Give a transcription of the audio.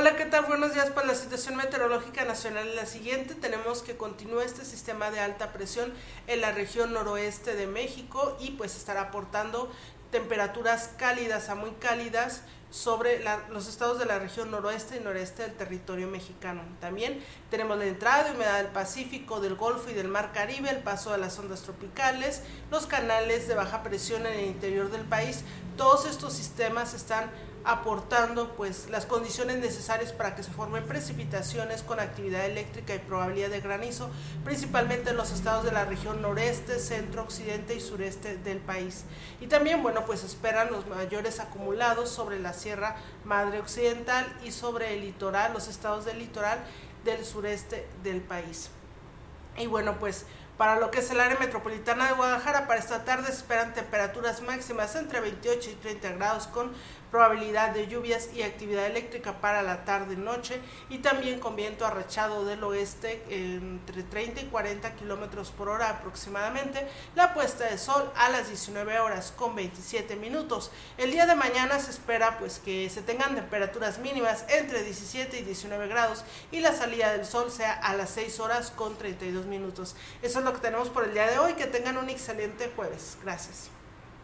Hola, ¿qué tal? Buenos días. Pues la situación meteorológica nacional la siguiente. Tenemos que continúa este sistema de alta presión en la región noroeste de México y pues estará aportando temperaturas cálidas a muy cálidas sobre los estados de la región noroeste y noreste del territorio mexicano. También tenemos la entrada de humedad del Pacífico, del Golfo y del Mar Caribe, el paso de las ondas tropicales, los canales de baja presión en el interior del país. Todos estos sistemas están aportando pues las condiciones necesarias para que se formen precipitaciones con actividad eléctrica y probabilidad de granizo, principalmente en los estados de la región noreste, centro, occidente y sureste del país. Y también, bueno, pues esperan los mayores acumulados sobre la Sierra Madre Occidental y sobre el litoral, los estados del litoral del sureste del país. Y bueno, pues para lo que es el área metropolitana de Guadalajara, para esta tarde se esperan temperaturas máximas entre 28 y 30 grados con probabilidad de lluvias y actividad eléctrica para la tarde-noche y también con viento arrechado del oeste entre 30 y 40 kilómetros por hora aproximadamente. La puesta de sol a las 19 horas con 27 minutos. El día de mañana se espera pues que se tengan temperaturas mínimas entre 17 y 19 grados y la salida del sol sea a las 6 horas con 32 minutos. Eso es lo que tenemos por el día de hoy. Que tengan un excelente jueves. Gracias.